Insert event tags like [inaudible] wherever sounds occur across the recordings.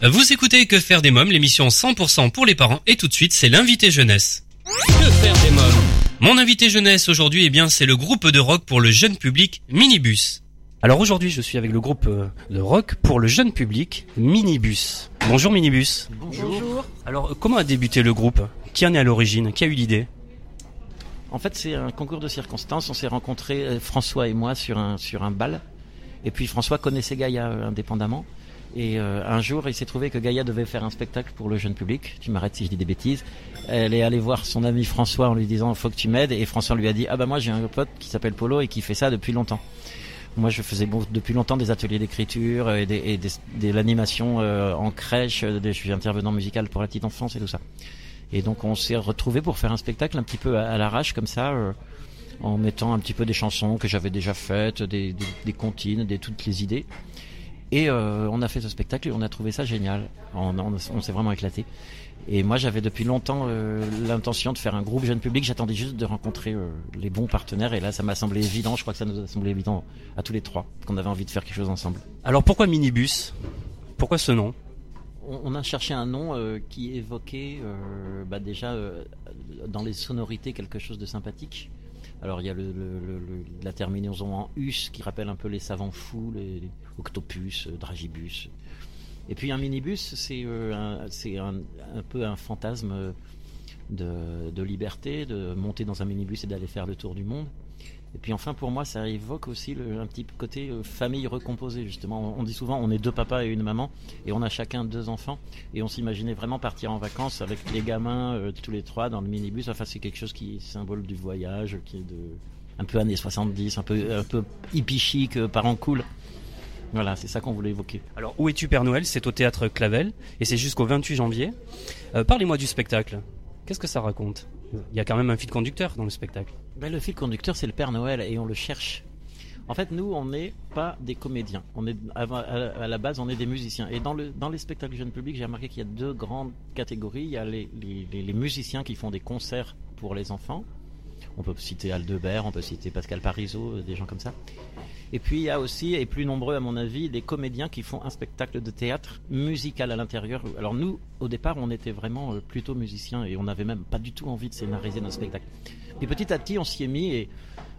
Vous écoutez Que faire des mômes, l'émission 100% pour les parents et tout de suite c'est l'invité jeunesse. Que faire des mômes Mon invité jeunesse aujourd'hui eh bien c'est le groupe de rock pour le jeune public Minibus. Alors aujourd'hui je suis avec le groupe euh, de rock pour le jeune public Minibus. Bonjour Minibus. Bonjour. Alors comment a débuté le groupe Qui en est à l'origine Qui a eu l'idée En fait, c'est un concours de circonstances. On s'est rencontrés, euh, François et moi, sur un, sur un bal. Et puis François connaissait Gaïa euh, indépendamment. Et euh, un jour, il s'est trouvé que Gaïa devait faire un spectacle pour le jeune public. Tu m'arrêtes si je dis des bêtises. Elle est allée voir son ami François en lui disant faut que tu m'aides. Et François lui a dit ah bah moi j'ai un pote qui s'appelle Polo et qui fait ça depuis longtemps. Moi, je faisais depuis longtemps des ateliers d'écriture et, des, et de l'animation euh, en crèche. euh, je suis intervenant musical pour la petite enfance et tout ça. Et donc, on s'est retrouvés pour faire un spectacle un petit peu à, l'arrache comme ça, en mettant un petit peu des chansons que j'avais déjà faites, des, des, des comptines, des toutes les idées. Et euh, on a fait ce spectacle et on a trouvé ça génial. On, on, on s'est vraiment éclaté. Et moi, j'avais depuis longtemps euh, l'intention de faire un groupe jeune public. J'attendais juste de rencontrer euh, les bons partenaires. Et là, ça m'a semblé évident. Je crois que ça nous a semblé évident à tous les trois qu'on avait envie de faire quelque chose ensemble. Alors pourquoi Minibus? Pourquoi ce nom? On, on a cherché un nom euh, qui évoquait bah, déjà dans les sonorités quelque chose de sympathique. Alors il y a le, la terminaison en us qui rappelle un peu les savants fous, les, octopus, euh, dragibus. Et puis un minibus, c'est euh, un, peu un fantasme euh, de liberté, de monter dans un minibus et d'aller faire le tour du monde. Et puis enfin pour moi ça évoque aussi le, un petit côté euh, famille recomposée justement. On, dit souvent on est deux papas et une maman et on a chacun deux enfants et on s'imaginait vraiment partir en vacances avec les gamins euh, tous les trois dans le minibus. Enfin c'est quelque chose qui est symbole du voyage, qui est de un peu années 70, un peu un peu hippie chic, euh, parents cool. Voilà, c'est ça qu'on voulait évoquer. Alors où es-tu Père Noël? C'est au théâtre Clavel et c'est jusqu'au 28 janvier. Parlez-moi du spectacle. Qu'est-ce que ça raconte? Il y a quand même un fil conducteur dans le spectacle. Ben, le fil conducteur, c'est le Père Noël et on le cherche. En fait, nous, on n'est pas des comédiens. On est, à la base, on est des musiciens. Et dans, le, dans les spectacles jeunes publics, j'ai remarqué qu'il y a deux grandes catégories. Il y a les, les, les- musiciens qui font des concerts pour les enfants. On peut citer Aldebert, on peut citer Pascal Parisot, euh, des gens comme ça. Et puis il y a aussi, et plus nombreux à mon avis, des comédiens qui font un spectacle de théâtre musical à l'intérieur. Alors nous, au départ, on était vraiment euh, plutôt musiciens et on n'avait même pas du tout envie de scénariser nos spectacles. Puis petit à petit, on s'y est mis et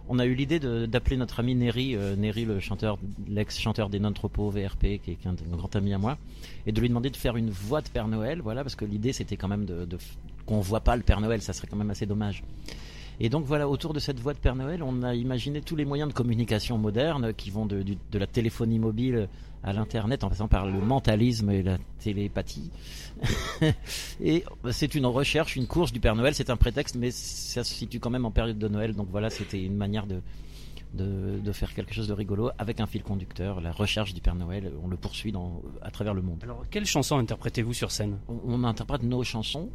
on a eu l'idée d'appeler notre ami Neri, euh, le chanteur, l'ex-chanteur des Non-Tropos VRP, qui est un, un grand ami à moi, et de lui demander de faire une voix de Père Noël, voilà, parce que l'idée c'était quand même de, de qu'on voit pas le Père Noël, ça serait quand même assez dommage. Et donc voilà, autour de cette voix de Père Noël, on a imaginé tous les moyens de communication moderne qui vont de, la téléphonie mobile à l'internet, en passant par le mentalisme et la télépathie. [laughs] et c'est une recherche, une course du Père Noël, c'est un prétexte, mais ça se situe quand même en période de Noël. Donc voilà, c'était une manière de, de, de faire quelque chose de rigolo avec un fil conducteur, la recherche du Père Noël. On le poursuit dans, à travers le monde. Alors quelles chansons interprétez-vous sur scène? On, on interprète nos chansons.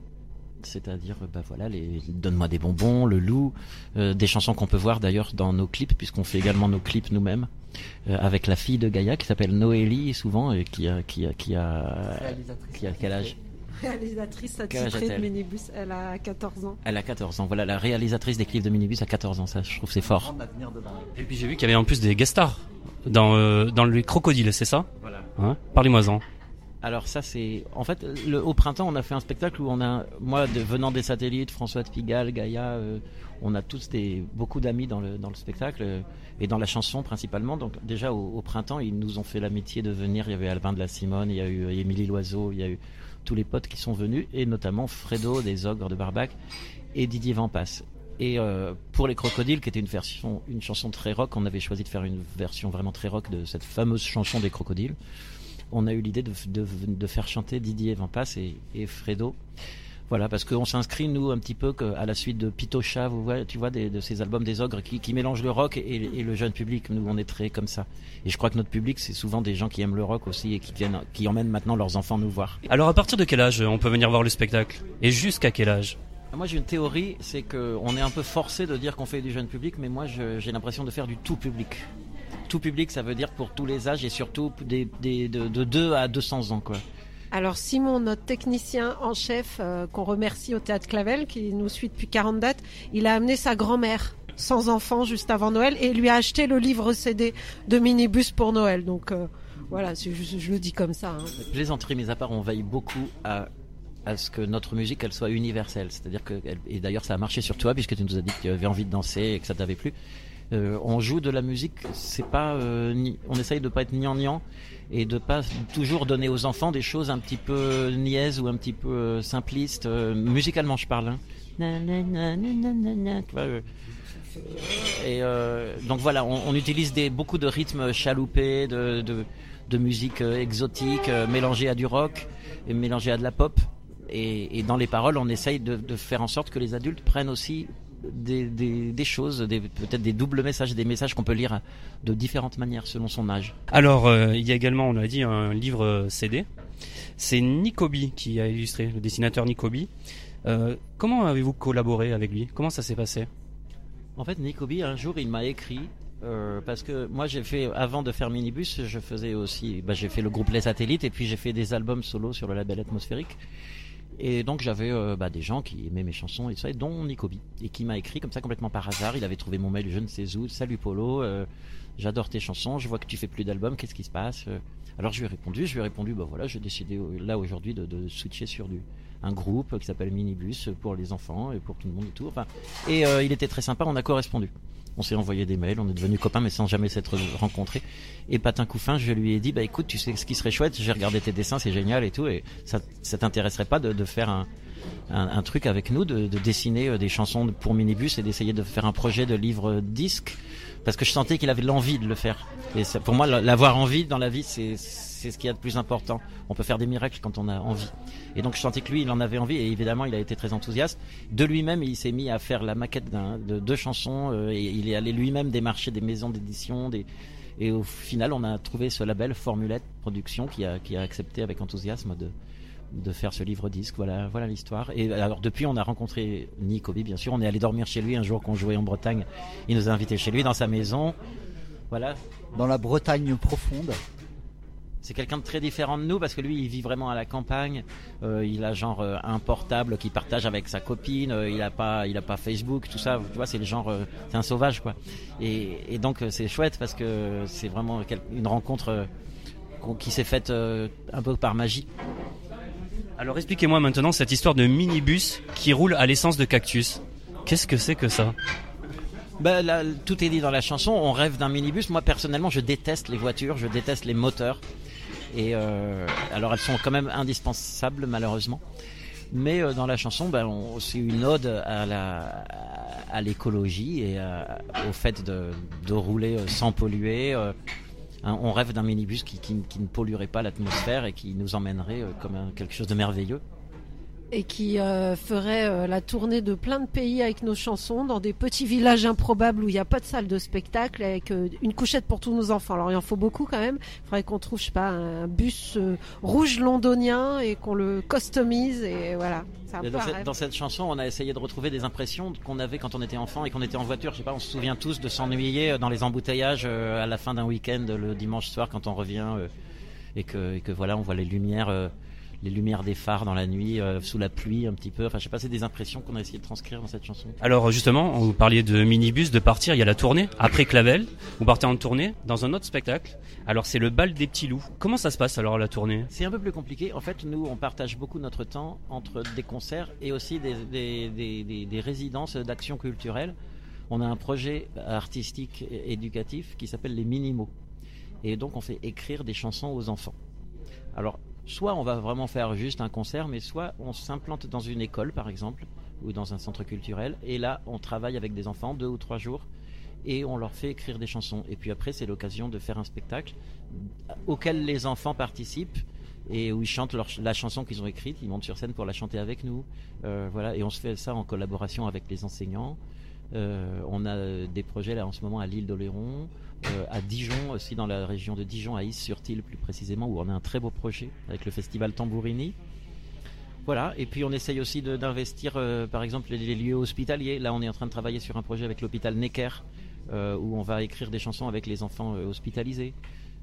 C'est-à-dire, bah voilà, les Donne-moi des bonbons, Le Loup, euh, des chansons qu'on peut voir d'ailleurs dans nos clips, puisqu'on fait également nos clips nous-mêmes, euh, avec la fille de Gaïa qui s'appelle Noélie souvent, et qui a, qui a, qui a, qui a quel âge? Réalisatrice attitrée de Minibus, elle a 14 ans. Elle a 14 ans. Voilà, la réalisatrice des clips de Minibus a 14 ans, ça, je trouve c'est fort. Et puis j'ai vu qu'il y avait en plus des guest stars dans, euh, dans les crocodiles, c'est ça? Voilà. Hein? Parlez-moi-en. Alors ça c'est en fait au printemps on a fait un spectacle où on a moi de, venant des satellites François de Pigalle Gaïa euh, on a tous des beaucoup d'amis dans le dans le spectacle euh, et dans la chanson principalement. Donc déjà au, printemps ils nous ont fait l'amitié de venir. Il y avait Albin de la Simone il y a eu euh, Émilie Loiseau il y a eu tous les potes qui sont venus et notamment Fredo des Ogres de Barbac et Didier Vampas. Et pour les crocodiles qui était une version une chanson très rock on avait choisi de faire une version vraiment très rock de cette fameuse chanson des crocodiles on a eu l'idée de, de, de faire chanter Didier Vampas et, et Fredo. Voilà, parce qu'on s'inscrit, nous, un petit peu à la suite de Pitocha, vous voyez, tu vois, des, de ces albums des ogres qui, qui mélangent le rock et, et le jeune public. Nous, on est très comme ça. Et je crois que notre public, c'est souvent des gens qui aiment le rock aussi et qui, viennent, qui emmènent maintenant leurs enfants nous voir. Alors à partir de quel âge on peut venir voir le spectacle? Et jusqu'à quel âge? Moi, j'ai une théorie, c'est qu'on est un peu forcé de dire qu'on fait du jeune public, mais moi, j'ai l'impression de faire du tout public. Tout public, ça veut dire pour tous les âges et surtout des, des, de, de 2 à 200 ans, quoi. Alors Simon, notre technicien en chef, euh, qu'on remercie au Théâtre Clavel, qui nous suit depuis 40 dates, il a amené sa grand-mère sans enfant juste avant Noël et lui a acheté le livre CD de Minibus pour Noël. Donc euh, Voilà, je, je, le dis comme ça. Hein. Plaisanterie mis à part, on veille beaucoup à à ce que notre musique elle soit universelle. C'est-à-dire que et d'ailleurs ça a marché sur toi puisque tu nous as dit que tu avais envie de danser et que ça t'avait plu. Euh, on joue de la musique, c'est pas, euh, on essaye de pas être gnangnan et de pas toujours donner aux enfants des choses un petit peu niaises ou un petit peu euh, simplistes. musicalement, je parle. Et donc voilà, on, utilise beaucoup de rythmes chaloupés, de, de, musique exotique, mélangée à du rock et mélangée à de la pop. Et, dans les paroles, on essaye de, faire en sorte que les adultes prennent aussi des, choses, peut-être des doubles messages, des messages qu'on peut lire de différentes manières selon son âge. Alors, euh, il y a également, on l'a dit, un livre euh, CD. C'est Nicobi qui a illustré, le dessinateur Nicobi. Euh, comment avez-vous collaboré avec lui? Comment ça s'est passé? En fait, Nicobi, un jour, il m'a écrit parce que moi j'ai fait avant de faire Minibus, je faisais aussi, bah, j'ai fait le groupe Les Satellites et puis j'ai fait des albums solo sur le label atmosphérique. Et donc j'avais euh, bah, des gens qui aimaient mes chansons et ça, dont Nicobi, et qui m'a écrit comme ça complètement par hasard. Il avait trouvé mon mail, je ne sais où. Salut Polo, euh, j'adore tes chansons. Je vois que tu fais plus d'albums. Qu'est-ce qui se passe? Euh Alors je lui ai répondu. Je lui ai répondu. Bah voilà, j'ai décidé là aujourd'hui de, de, switcher sur du un groupe qui s'appelle Minibus pour les enfants et pour tout le monde autour. Enfin, et il était très sympa. On a correspondu. On s'est envoyé des mails, on est devenus copains, mais sans jamais s'être rencontrés. Et Patin Couffin, je lui ai dit, bah écoute, tu sais ce qui serait chouette, j'ai regardé tes dessins, c'est génial et tout, et ça, ça t'intéresserait pas de, de faire un, un, truc avec nous, de, de, dessiner euh, des chansons pour minibus et d'essayer de faire un projet de livre disque, parce que je sentais qu'il avait l'envie de le faire. Et pour moi, l'avoir envie dans la vie, c'est ce qu'il y a de plus important. On peut faire des miracles quand on a envie. Et donc je sentais que lui, il en avait envie et évidemment, il a été très enthousiaste. De lui-même, il s'est mis à faire la maquette de deux chansons euh, et il est allé lui-même démarcher des maisons d'édition, et au final, on a trouvé ce label Formulette Production qui a, qui a accepté avec enthousiasme de, de faire ce livre disque. Voilà, voilà l'histoire. Et alors depuis, on a rencontré Nick bien sûr. On est allé dormir chez lui un jour qu'on jouait en Bretagne. Il nous a invités chez lui dans sa maison. Voilà. Dans la Bretagne profonde. C'est quelqu'un de très différent de nous parce que lui, il vit vraiment à la campagne. Euh, il a genre euh, un portable qu'il partage avec sa copine. Euh, il a pas, il a pas Facebook, tout ça. Tu vois, c'est le genre, c'est un sauvage quoi. Et, donc c'est chouette parce que c'est vraiment une rencontre qui s'est faite un peu par magie. Alors expliquez-moi maintenant cette histoire de minibus qui roule à l'essence de cactus. Qu'est-ce que c'est que ça? Ben, là, tout est dit dans la chanson. On rêve d'un minibus. Moi, personnellement, je déteste les voitures, je déteste les moteurs. Et euh, alors elles sont quand même indispensables malheureusement. Mais euh, dans la chanson, ben, c'est une ode à à l'écologie et au fait de, rouler euh, sans polluer. Hein, on rêve d'un minibus qui, ne polluerait pas l'atmosphère et qui nous emmènerait comme quelque chose de merveilleux et qui euh, ferait euh, la tournée de plein de pays avec nos chansons dans des petits villages improbables où il n'y a pas de salle de spectacle avec euh, une couchette pour tous nos enfants. Alors il en faut beaucoup quand même. Il faudrait qu'on trouve, je sais pas, un bus rouge londonien et qu'on le customise et voilà. Dans cette, dans, cette, chanson, on a essayé de retrouver des impressions qu'on avait quand on était enfant et qu'on était en voiture. Je sais pas, on se souvient tous de s'ennuyer dans les embouteillages à la fin d'un week-end le dimanche soir quand on revient et que, et que voilà, on voit les lumières les lumières des phares dans la nuit, euh, sous la pluie un petit peu. Enfin, je sais pas, c'est des impressions qu'on a essayé de transcrire dans cette chanson. Alors justement, vous parliez de minibus, de partir, il y a la tournée. Après Clavel, vous partez en tournée dans un autre spectacle. Alors c'est le bal des petits loups. Comment ça se passe alors la tournée? C'est un peu plus compliqué. En fait, nous, on partage beaucoup notre temps entre des concerts et aussi des, des, des, des résidences d'action culturelle. On a un projet artistique et éducatif qui s'appelle les Minimaux. Et donc on fait écrire des chansons aux enfants. Alors soit on va vraiment faire juste un concert, mais soit on s'implante dans une école, par exemple, ou dans un centre culturel, et là, on travaille avec des enfants deux ou trois jours, et on leur fait écrire des chansons. Et puis après, c'est l'occasion de faire un spectacle auquel les enfants participent et où ils chantent la chanson qu'ils ont écrite, ils montent sur scène pour la chanter avec nous. Euh, voilà, et on se fait ça en collaboration avec les enseignants. Euh, on a des projets là en ce moment à l'île d'Oléron, euh, à Dijon aussi dans la région de Dijon, à Is-sur-Tille plus précisément, où on a un très beau projet avec le festival Tambourini. Voilà, et puis on essaye aussi d'investir euh, par exemple les, lieux hospitaliers. Là on est en train de travailler sur un projet avec l'hôpital Necker, où on va écrire des chansons avec les enfants hospitalisés.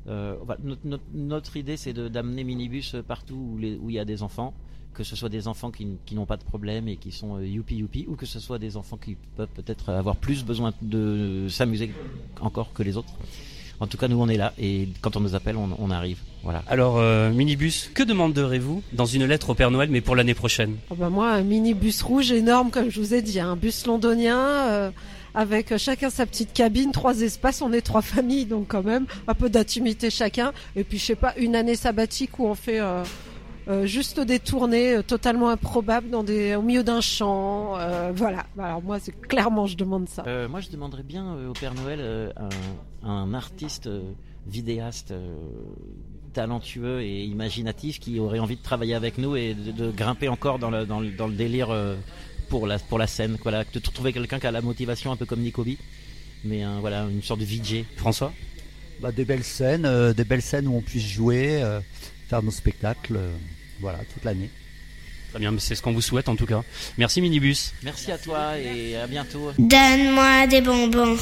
Notre, idée c'est d'amener Minibus partout où, où il y a des enfants que ce soit des enfants qui, n'ont pas de problème et qui sont euh, youpi youpi, ou que ce soit des enfants qui peuvent peut-être avoir plus besoin de s'amuser encore que les autres. En tout cas, nous on est là et quand on nous appelle, on, on arrive. Voilà. Alors, euh, minibus, que demanderez-vous dans une lettre au Père Noël, mais pour l'année prochaine? Ah bah moi, un minibus rouge énorme, comme je vous ai dit, un bus londonien. Euh, avec chacun sa petite cabine, trois espaces, on est trois familles, donc quand même un peu d'intimité chacun. Et puis je sais pas, une année sabbatique où on fait euh, euh, juste des tournées euh, totalement improbables dans des, au milieu d'un champ. euh, voilà. Alors moi, c'est clairement, je demande ça. Euh, moi, je demanderais bien euh, au Père Noël euh, un, artiste euh, vidéaste euh, talentueux et imaginatif qui aurait envie de travailler avec nous et de, grimper encore dans le, délire euh, pour la, pour la scène. Voilà, de trouver quelqu'un qui a la motivation un peu comme Nicobi, mais un, voilà, une sorte de VJ. François? Bah, des belles scènes, euh, des belles scènes où on puisse jouer, euh, faire nos spectacles, euh, voilà, toute l'année. Très bien, mais c'est ce qu'on vous souhaite en tout cas. Merci minibus. Merci à toi et à bientôt. Donne-moi des bonbons.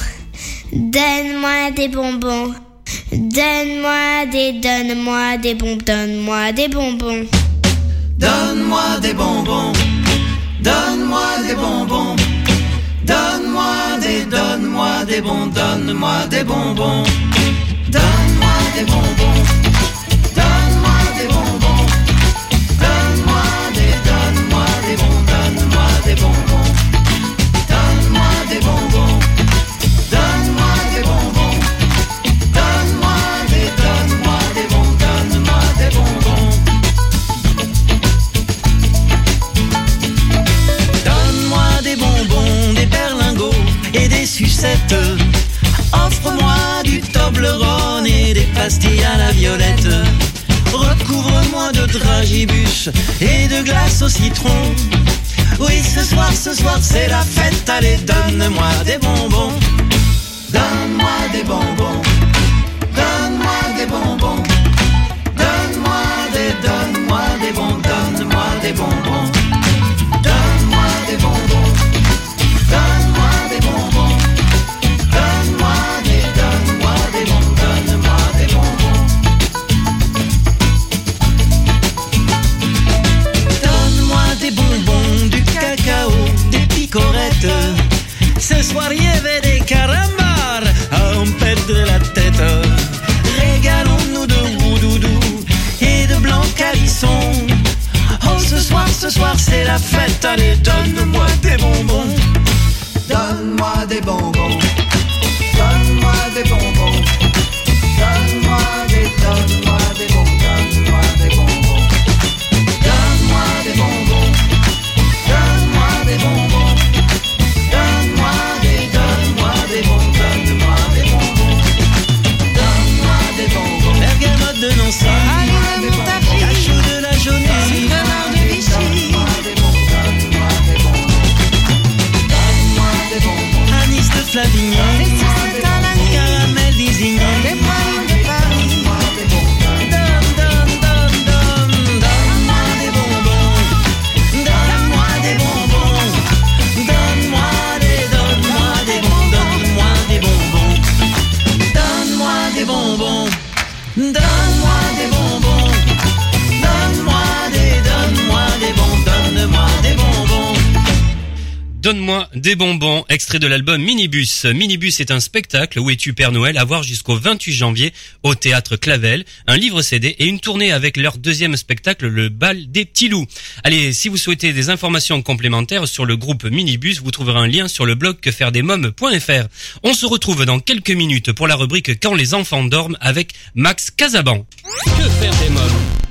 Donne-moi des bonbons. Donne-moi des, donne-moi des bonbons. Donne-moi des bonbons. Donne-moi des bonbons, donne-moi des bonbons, donne-moi des, donne-moi des bons, donne-moi des bonbons, donne-moi des bonbons, donne-moi des bonbons, donne-moi des, donne-moi des bons, donne-moi des bonbons, Oui, ce soir, ce soir, c'est la fête. Allez, donne-moi des bonbons. Donne-moi des bonbons. Donne-moi des bonbons. Donne-moi des, donne-moi des bons, donne-moi des bonbons. Ce soir, ce soir, c'est la fête. Allez, donne-moi des bonbons. Donne-moi des bonbons. Flavigny. Donne-moi des bonbons, extrait de l'album Minibus. Minibus est un spectacle où es-tu Père Noël à voir jusqu'au 28 janvier au théâtre Clavel, un livre CD et une tournée avec leur deuxième spectacle, le bal des petits loups. Allez, si vous souhaitez des informations complémentaires sur le groupe Minibus, vous trouverez un lien sur le blog quefairedesmoms.fr. On se retrouve dans quelques minutes pour la rubrique Quand les enfants dorment avec Max Casaban. Que faire des mômes?